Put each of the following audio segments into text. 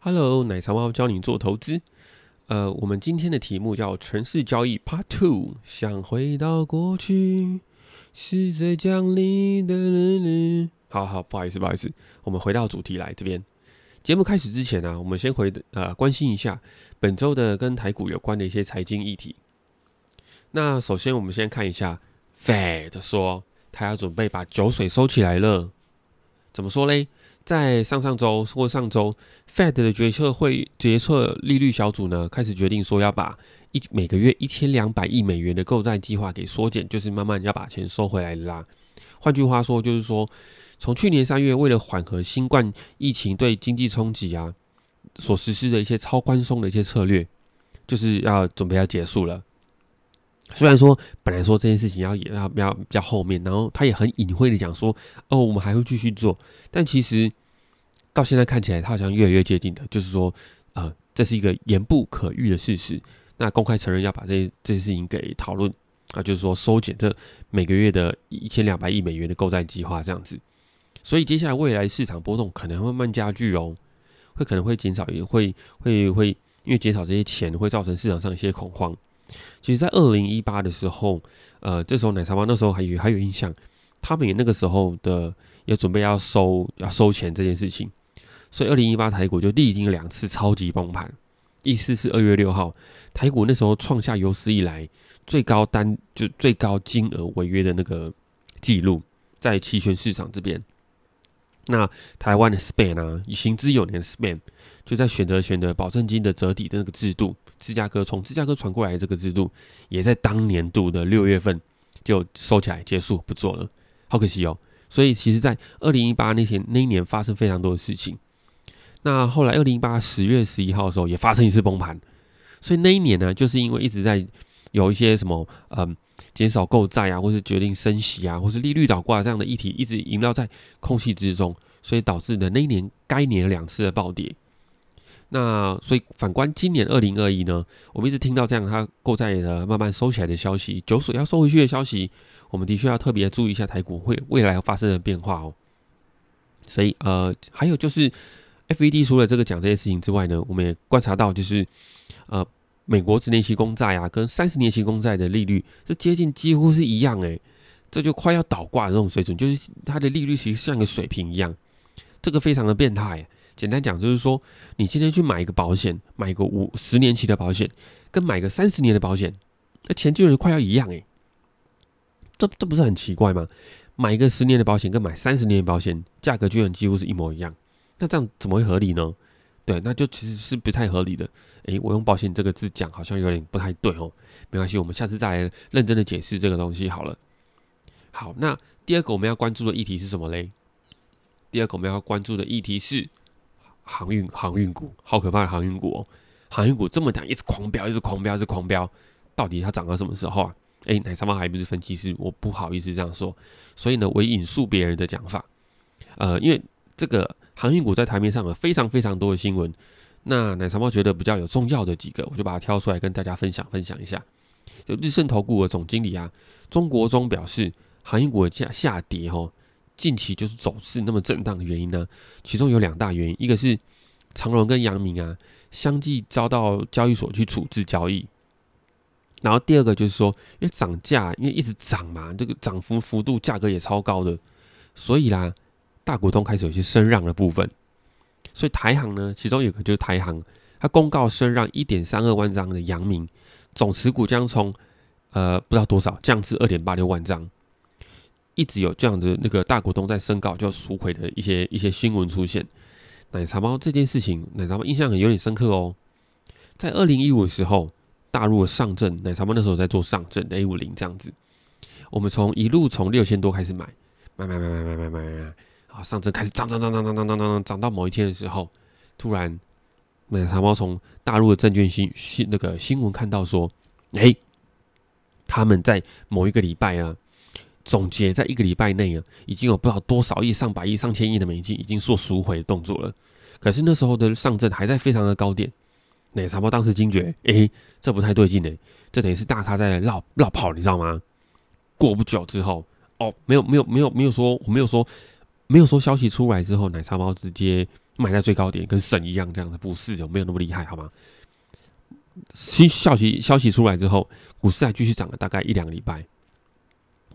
Hello，奶茶猫教你做投资。呃，我们今天的题目叫城市交易 Part Two。想回到过去，是最讲理的人。好好，不好意思，不好意思，我们回到主题来这边。节目开始之前呢，我们先回呃关心一下本周的跟台股有关的一些财经议题。那首先，我们先看一下 Fed 说他要准备把酒水收起来了。怎么说嘞？在上上周或上周，Fed 的决策会决策利率小组呢，开始决定说要把一每个月一千两百亿美元的购债计划给缩减，就是慢慢要把钱收回来啦。换句话说，就是说，从去年三月为了缓和新冠疫情对经济冲击啊，所实施的一些超宽松的一些策略，就是要准备要结束了。虽然说本来说这件事情要也要比较比较后面，然后他也很隐晦的讲说，哦，我们还会继续做，但其实到现在看起来，他好像越来越接近的，就是说，呃，这是一个言不可喻的事实。那公开承认要把这这些事情给讨论啊，就是说收减这每个月的一千两百亿美元的购债计划这样子。所以接下来未来市场波动可能会慢慢加剧哦，会可能会减少，也会会会因为减少这些钱会造成市场上一些恐慌。其实，在二零一八的时候，呃，这时候奶茶妈那时候还有还有印象，他们也那个时候的也准备要收要收钱这件事情，所以二零一八台股就历经两次超级崩盘。意思是二月六号，台股那时候创下有史以来最高单就最高金额违约的那个记录，在期权市场这边。那台湾的 Span 啊，行之有年的 Span 就在选择选择保证金的折抵的那个制度。芝加哥从芝加哥传过来的这个制度，也在当年度的六月份就收起来结束不做了，好可惜哦。所以其实，在二零一八那天那一年发生非常多的事情。那后来二零一八十月十一号的时候，也发生一次崩盘。所以那一年呢，就是因为一直在有一些什么嗯减少购债啊，或是决定升息啊，或是利率倒挂这样的议题，一直萦绕在空气之中，所以导致的那一年该年两次的暴跌。那所以反观今年二零二一呢，我们一直听到这样它购债的慢慢收起来的消息，酒水要收回去的消息，我们的确要特别注意一下台股会未来要发生的变化哦。所以呃，还有就是 F E D 除了这个讲这些事情之外呢，我们也观察到就是呃，美国十年期公债啊跟三十年期公债的利率是接近几乎是一样诶，这就快要倒挂的这种水准，就是它的利率其实像个水平一样，这个非常的变态。简单讲就是说，你今天去买一个保险，买一个五十年期的保险，跟买个三十年的保险，那钱就是快要一样诶。这这不是很奇怪吗？买一个十年的保险跟买三十年的保险，价格居然几乎是一模一样，那这样怎么会合理呢？对，那就其实是不太合理的。诶，我用保险这个字讲好像有点不太对哦。没关系，我们下次再来认真的解释这个东西好了。好，那第二个我们要关注的议题是什么嘞？第二个我们要关注的议题是。航运航运股好可怕的航运股哦！航运股这么强，一直狂飙，一直狂飙，一直狂飙，到底它涨到什么时候啊？诶，奶茶妈还不是分析师，我不好意思这样说，所以呢，我引述别人的讲法。呃，因为这个航运股在台面上有非常非常多的新闻，那奶茶猫觉得比较有重要的几个，我就把它挑出来跟大家分享分享一下。就日盛投顾的总经理啊，中国中表示，航运股的下跌哦。近期就是走势那么震荡的原因呢？其中有两大原因，一个是长荣跟阳明啊相继遭到交易所去处置交易，然后第二个就是说，因为涨价，因为一直涨嘛，这个涨幅幅度价格也超高的，所以啦，大股东开始有些升让的部分，所以台行呢，其中有个就是台行，它公告升让一点三二万张的阳明，总持股将从呃不知道多少降至二点八六万张。一直有这样的那个大股东在申告就赎回的一些一些新闻出现，奶茶猫这件事情，奶茶猫印象很有点深刻哦。在二零一五的时候，大陆的上证，奶茶猫那时候在做上证 A 五零这样子，我们从一路从六千多开始买，买买买买买买买买，好上证开始涨涨涨涨涨涨涨涨涨到某一天的时候，突然奶茶猫从大陆的证券新新那个新闻看到说，哎，他们在某一个礼拜啊。总结在一个礼拜内啊，已经有不知道多少亿、上百亿、上千亿的美金已经做赎回动作了。可是那时候的上证还在非常的高点，奶茶包当时惊觉，诶，这不太对劲诶，这等于是大咖在绕绕跑，你知道吗？过不久之后，哦，没有没有没有没有说，我没有说没有说消息出来之后，奶茶包直接买在最高点，跟神一样这样的，不是有没有那么厉害，好吗？新消息消息出来之后，股市还继续涨了大概一两个礼拜，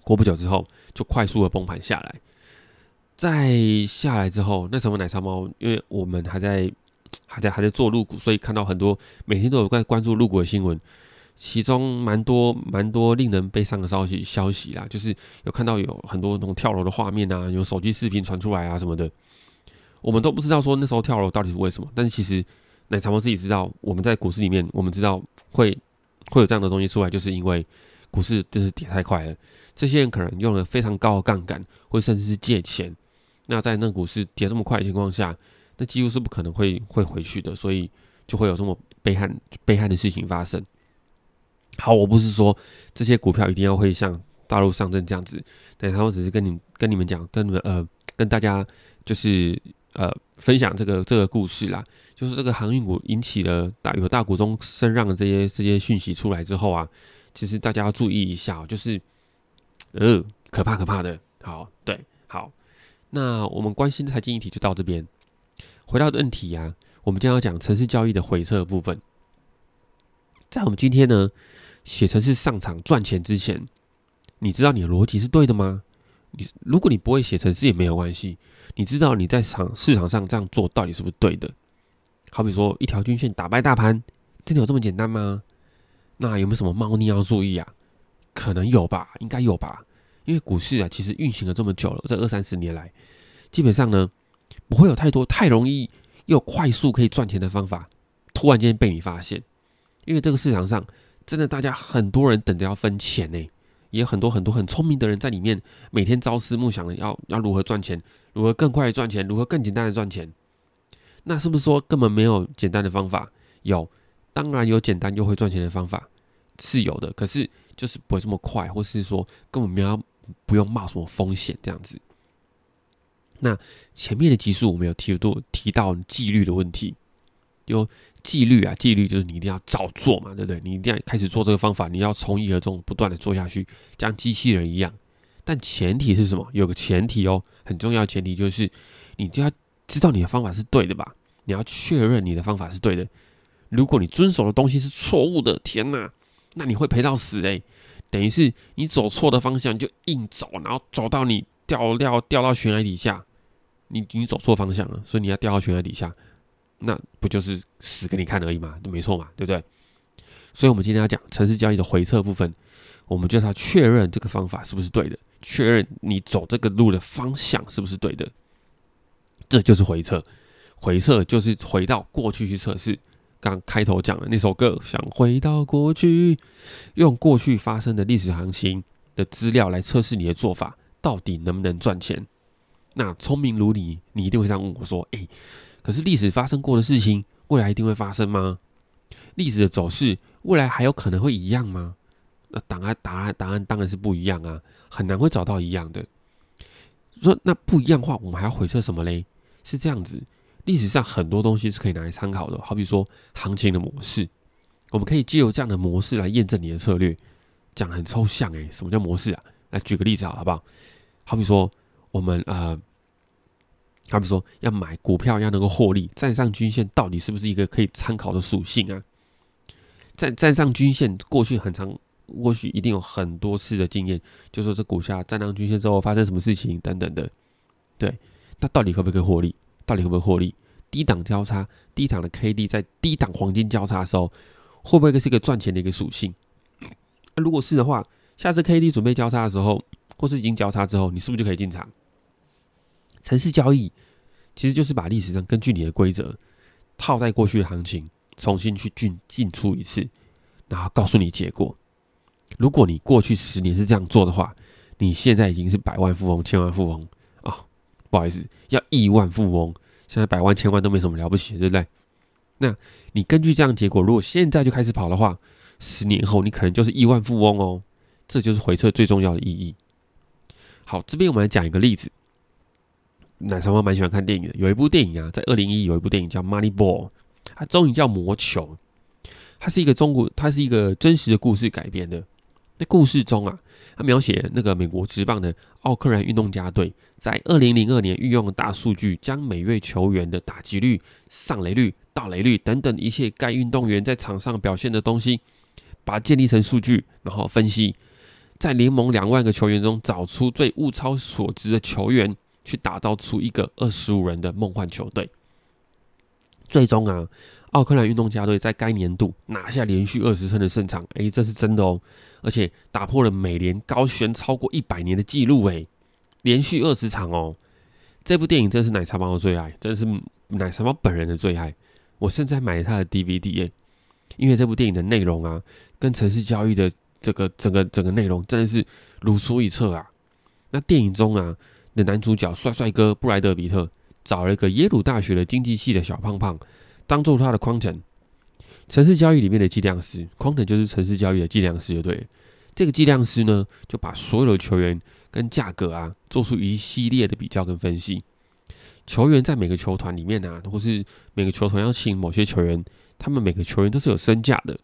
过不久之后就快速的崩盘下来。再下来之后，那什么奶茶猫，因为我们还在还在还在做入股，所以看到很多每天都有在关注入股的新闻，其中蛮多蛮多令人悲伤的消息消息啦，就是有看到有很多那种跳楼的画面啊，有手机视频传出来啊什么的，我们都不知道说那时候跳楼到底是为什么，但是其实奶茶猫自己知道，我们在股市里面，我们知道会会有这样的东西出来，就是因为股市真是跌太快了，这些人可能用了非常高的杠杆，或甚至是借钱。那在那股市跌这么快的情况下，那几乎是不可能会会回去的，所以就会有这么悲惨悲惨的事情发生。好，我不是说这些股票一定要会像大陆上证这样子，但他们只是跟你跟你们讲，跟你们呃跟大家就是呃分享这个这个故事啦。就是这个航运股引起了大有大股东声让的这些这些讯息出来之后啊，其实大家要注意一下，就是呃可怕可怕的。好，对，好。那我们关心财经议题就到这边。回到正题啊，我们将要讲城市交易的回撤部分。在我们今天呢写城市上场赚钱之前，你知道你的逻辑是对的吗？你如果你不会写城市也没有关系，你知道你在场市场上这样做到底是不是对的？好比说一条均线打败大盘，真的有这么简单吗？那有没有什么猫腻要注意啊？可能有吧，应该有吧。因为股市啊，其实运行了这么久了，这二三十年来，基本上呢，不会有太多太容易又快速可以赚钱的方法，突然间被你发现。因为这个市场上真的大家很多人等着要分钱呢，也有很多很多很聪明的人在里面，每天朝思暮想的要要如何赚钱，如何更快赚钱，如何更简单的赚钱。那是不是说根本没有简单的方法？有，当然有简单又会赚钱的方法是有的，可是就是不会这么快，或是说根本没有。不用冒什么风险这样子。那前面的集数我们有提多提到纪律的问题，就纪律啊，纪律就是你一定要照做嘛，对不对？你一定要开始做这个方法，你要从一而终，不断的做下去，像机器人一样。但前提是什么？有个前提哦，很重要前提就是你就要知道你的方法是对的吧？你要确认你的方法是对的。如果你遵守的东西是错误的，天哪，那你会赔到死哎！等于是你走错的方向就硬走，然后走到你掉掉掉到悬崖底下，你你走错方向了，所以你要掉到悬崖底下，那不就是死给你看而已嘛？没错嘛，对不对？所以我们今天要讲城市交易的回撤部分，我们就是要确认这个方法是不是对的，确认你走这个路的方向是不是对的，这就是回撤。回撤就是回到过去去测试。刚开头讲的那首歌，想回到过去，用过去发生的历史行情的资料来测试你的做法到底能不能赚钱。那聪明如你，你一定会这样问我说：“诶，可是历史发生过的事情，未来一定会发生吗？历史的走势，未来还有可能会一样吗？”那答案答案答案当然是不一样啊，很难会找到一样的。说那不一样的话，我们还要回测什么嘞？是这样子。历史上很多东西是可以拿来参考的，好比说行情的模式，我们可以借由这样的模式来验证你的策略。讲很抽象诶，什么叫模式啊？来举个例子好，不好？好比说我们呃，好比说要买股票要能够获利，站上均线到底是不是一个可以参考的属性啊？站站上均线，过去很长，过去一定有很多次的经验，就说这股价站上均线之后发生什么事情等等的，对，那到底可不可以获利？到底会不会获利？低档交叉，低档的 K D 在低档黄金交叉的时候，会不会是一个赚钱的一个属性？那如果是的话，下次 K D 准备交叉的时候，或是已经交叉之后，你是不是就可以进场？城市交易其实就是把历史上根据你的规则套在过去的行情，重新去进进出一次，然后告诉你结果。如果你过去十年是这样做的话，你现在已经是百万富翁、千万富翁。不好意思，要亿万富翁，现在百万千万都没什么了不起，对不对？那你根据这样结果，如果现在就开始跑的话，十年后你可能就是亿万富翁哦。这就是回撤最重要的意义。好，这边我们来讲一个例子。奶茶妈蛮喜欢看电影的，有一部电影啊，在二零一有一部电影叫《Money Ball》，它中文叫《魔球》，它是一个中国，它是一个真实的故事改编的。那故事中啊，他描写那个美国职棒的奥克兰运动家队，在二零零二年运用大数据，将每位球员的打击率、上垒率、盗垒率等等一切该运动员在场上表现的东西，把它建立成数据，然后分析，在联盟两万个球员中找出最物超所值的球员，去打造出一个二十五人的梦幻球队。最终啊。奥克兰运动家队在该年度拿下连续二十胜的胜场，诶，这是真的哦，而且打破了美联高悬超过一百年的记录，诶，连续二十场哦。这部电影真是奶茶猫的最爱，真是奶茶猫本人的最爱。我甚至还买了他的 DVD，因为这部电影的内容啊，跟城市交易的这个整个整个内容真的是如出一辙啊。那电影中啊的男主角帅帅哥布莱德比特找了一个耶鲁大学的经济系的小胖胖。当做他的框程，城市交易里面的计量师，框程就是城市交易的计量师，就对。这个计量师呢，就把所有的球员跟价格啊，做出一系列的比较跟分析。球员在每个球团里面啊，或是每个球团要请某些球员，他们每个球员都是有身价的。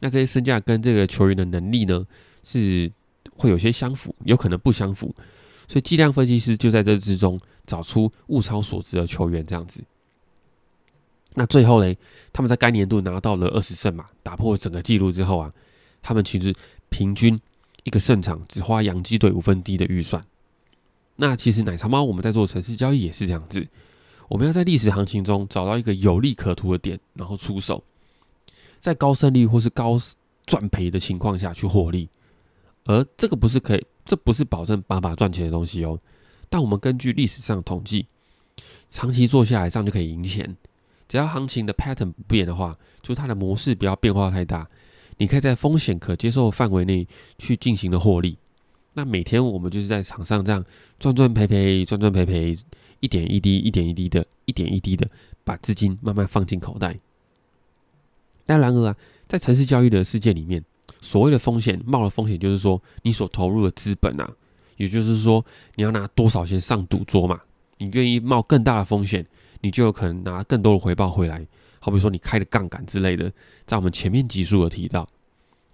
那这些身价跟这个球员的能力呢，是会有些相符，有可能不相符。所以计量分析师就在这之中找出物超所值的球员，这样子。那最后嘞，他们在该年度拿到了二十胜嘛，打破了整个纪录之后啊，他们其实平均一个胜场只花洋基队五分低的预算。那其实奶茶猫我们在做城市交易也是这样子，我们要在历史行情中找到一个有利可图的点，然后出手，在高胜率或是高赚赔的情况下去获利。而这个不是可以，这不是保证把把赚钱的东西哦。但我们根据历史上统计，长期做下来这样就可以赢钱。只要行情的 pattern 不变的话，就它的模式不要变化太大，你可以在风险可接受范围内去进行的获利。那每天我们就是在场上这样赚赚赔赔，赚赚赔赔，一点一滴，一点一滴的，一点一滴的把资金慢慢放进口袋。但然而啊，在城市交易的世界里面，所谓的风险冒的风险，就是说你所投入的资本啊，也就是说你要拿多少钱上赌桌嘛，你愿意冒更大的风险。你就有可能拿更多的回报回来，好比说你开的杠杆之类的，在我们前面集数有提到，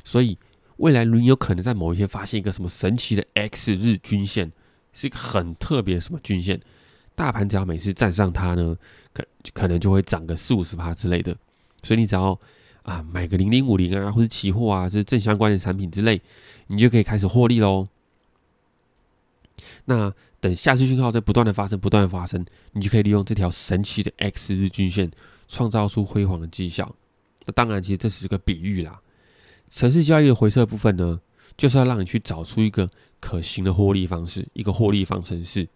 所以未来你有可能在某一天发现一个什么神奇的 X 日均线，是一个很特别的什么均线，大盘只要每次站上它呢，可可能就会涨个四五十趴之类的，所以你只要啊买个零零五零啊，或者期货啊，就是正相关的产品之类，你就可以开始获利喽。那等下次讯号在不断的发生，不断的发生，你就可以利用这条神奇的 X 日均线，创造出辉煌的绩效。那当然，其实这是个比喻啦。城市交易的回撤部分呢，就是要让你去找出一个可行的获利方式，一个获利方程式，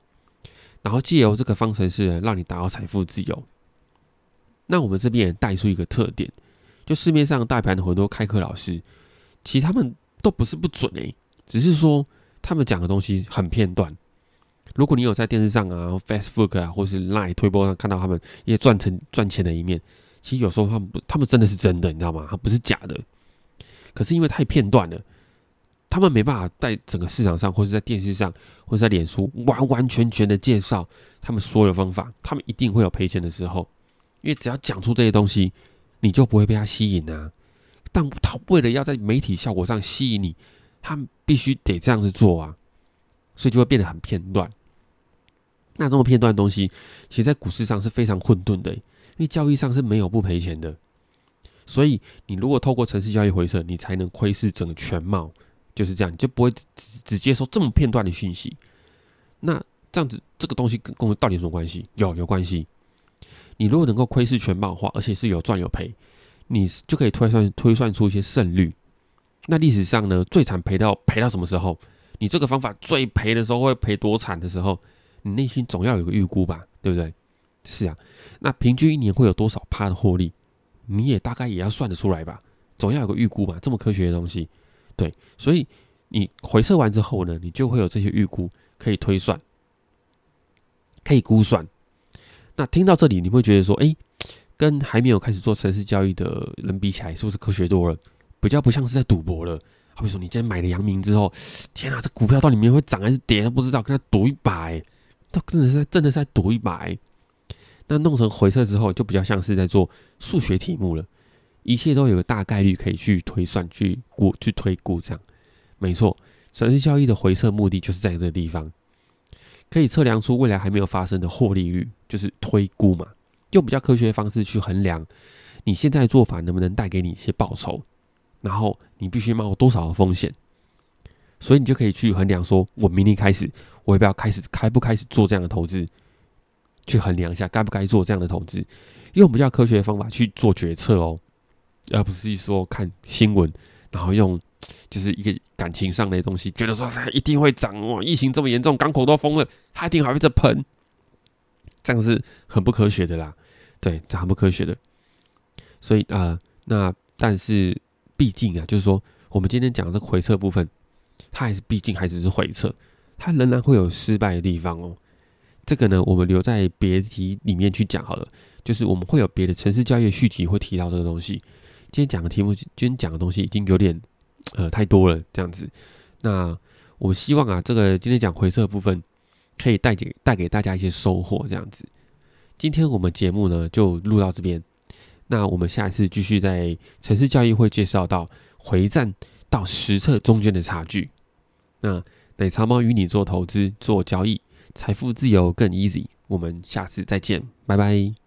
然后借由这个方程式，让你达到财富自由。那我们这边也带出一个特点，就市面上大盘的很多开课老师，其实他们都不是不准诶，只是说他们讲的东西很片段。如果你有在电视上啊、Facebook 啊，或是 Line 推播上看到他们一些赚成赚钱的一面，其实有时候他们不，他们真的是真的，你知道吗？他不是假的。可是因为太片段了，他们没办法在整个市场上，或者在电视上，或者在脸书完完全全的介绍他们所有方法。他们一定会有赔钱的时候，因为只要讲出这些东西，你就不会被他吸引啊。但他为了要在媒体效果上吸引你，他必须得这样子做啊，所以就会变得很片段。那这么片段的东西，其实在股市上是非常混沌的，因为交易上是没有不赔钱的。所以你如果透过城市交易回撤，你才能窥视整个全貌，就是这样，你就不会只只接收这么片段的讯息。那这样子，这个东西跟跟我到底有什么关系？有有关系。你如果能够窥视全貌的话，而且是有赚有赔，你就可以推算推算出一些胜率。那历史上呢，最惨赔到赔到什么时候？你这个方法最赔的时候会赔多惨的时候？你内心总要有个预估吧，对不对？是啊，那平均一年会有多少趴的获利？你也大概也要算得出来吧，总要有个预估吧，这么科学的东西，对，所以你回测完之后呢，你就会有这些预估可以推算，可以估算。那听到这里，你会觉得说，哎，跟还没有开始做城市交易的人比起来，是不是科学多了？比较不像是在赌博了。好比说，你今天买了阳明之后，天啊，这股票到底面会涨还是跌都不知道，跟他赌一把。他真的是在真的是在赌一把，那弄成回撤之后，就比较像是在做数学题目了。一切都有个大概率可以去推算、去估、去推估，这样没错，城市交易的回撤目的就是在这个地方，可以测量出未来还没有发生的获利率，就是推估嘛，用比较科学的方式去衡量你现在做法能不能带给你一些报酬，然后你必须冒多少的风险，所以你就可以去衡量说，我明天开始我要不要开始开不开始做这样的投资，去衡量一下该不该做这样的投资，用比较科学的方法去做决策哦，而不是说看新闻，然后用。就是一个感情上的东西，觉得说它一定会涨哦，疫情这么严重，港口都封了，它一定还会再喷，这样是很不科学的啦。对，这很不科学的。所以啊，那但是毕竟啊，就是说我们今天讲的这个回撤部分，它还是毕竟还只是回撤，它仍然会有失败的地方哦。这个呢，我们留在别集里面去讲好了。就是我们会有别的城市教育续集会提到这个东西。今天讲的题目，今天讲的东西已经有点。呃，太多了这样子。那我希望啊，这个今天讲回撤部分，可以带给带给大家一些收获这样子。今天我们节目呢就录到这边。那我们下一次继续在城市教育会介绍到回战到实测中间的差距。那奶茶猫与你做投资做交易，财富自由更 easy。我们下次再见，拜拜。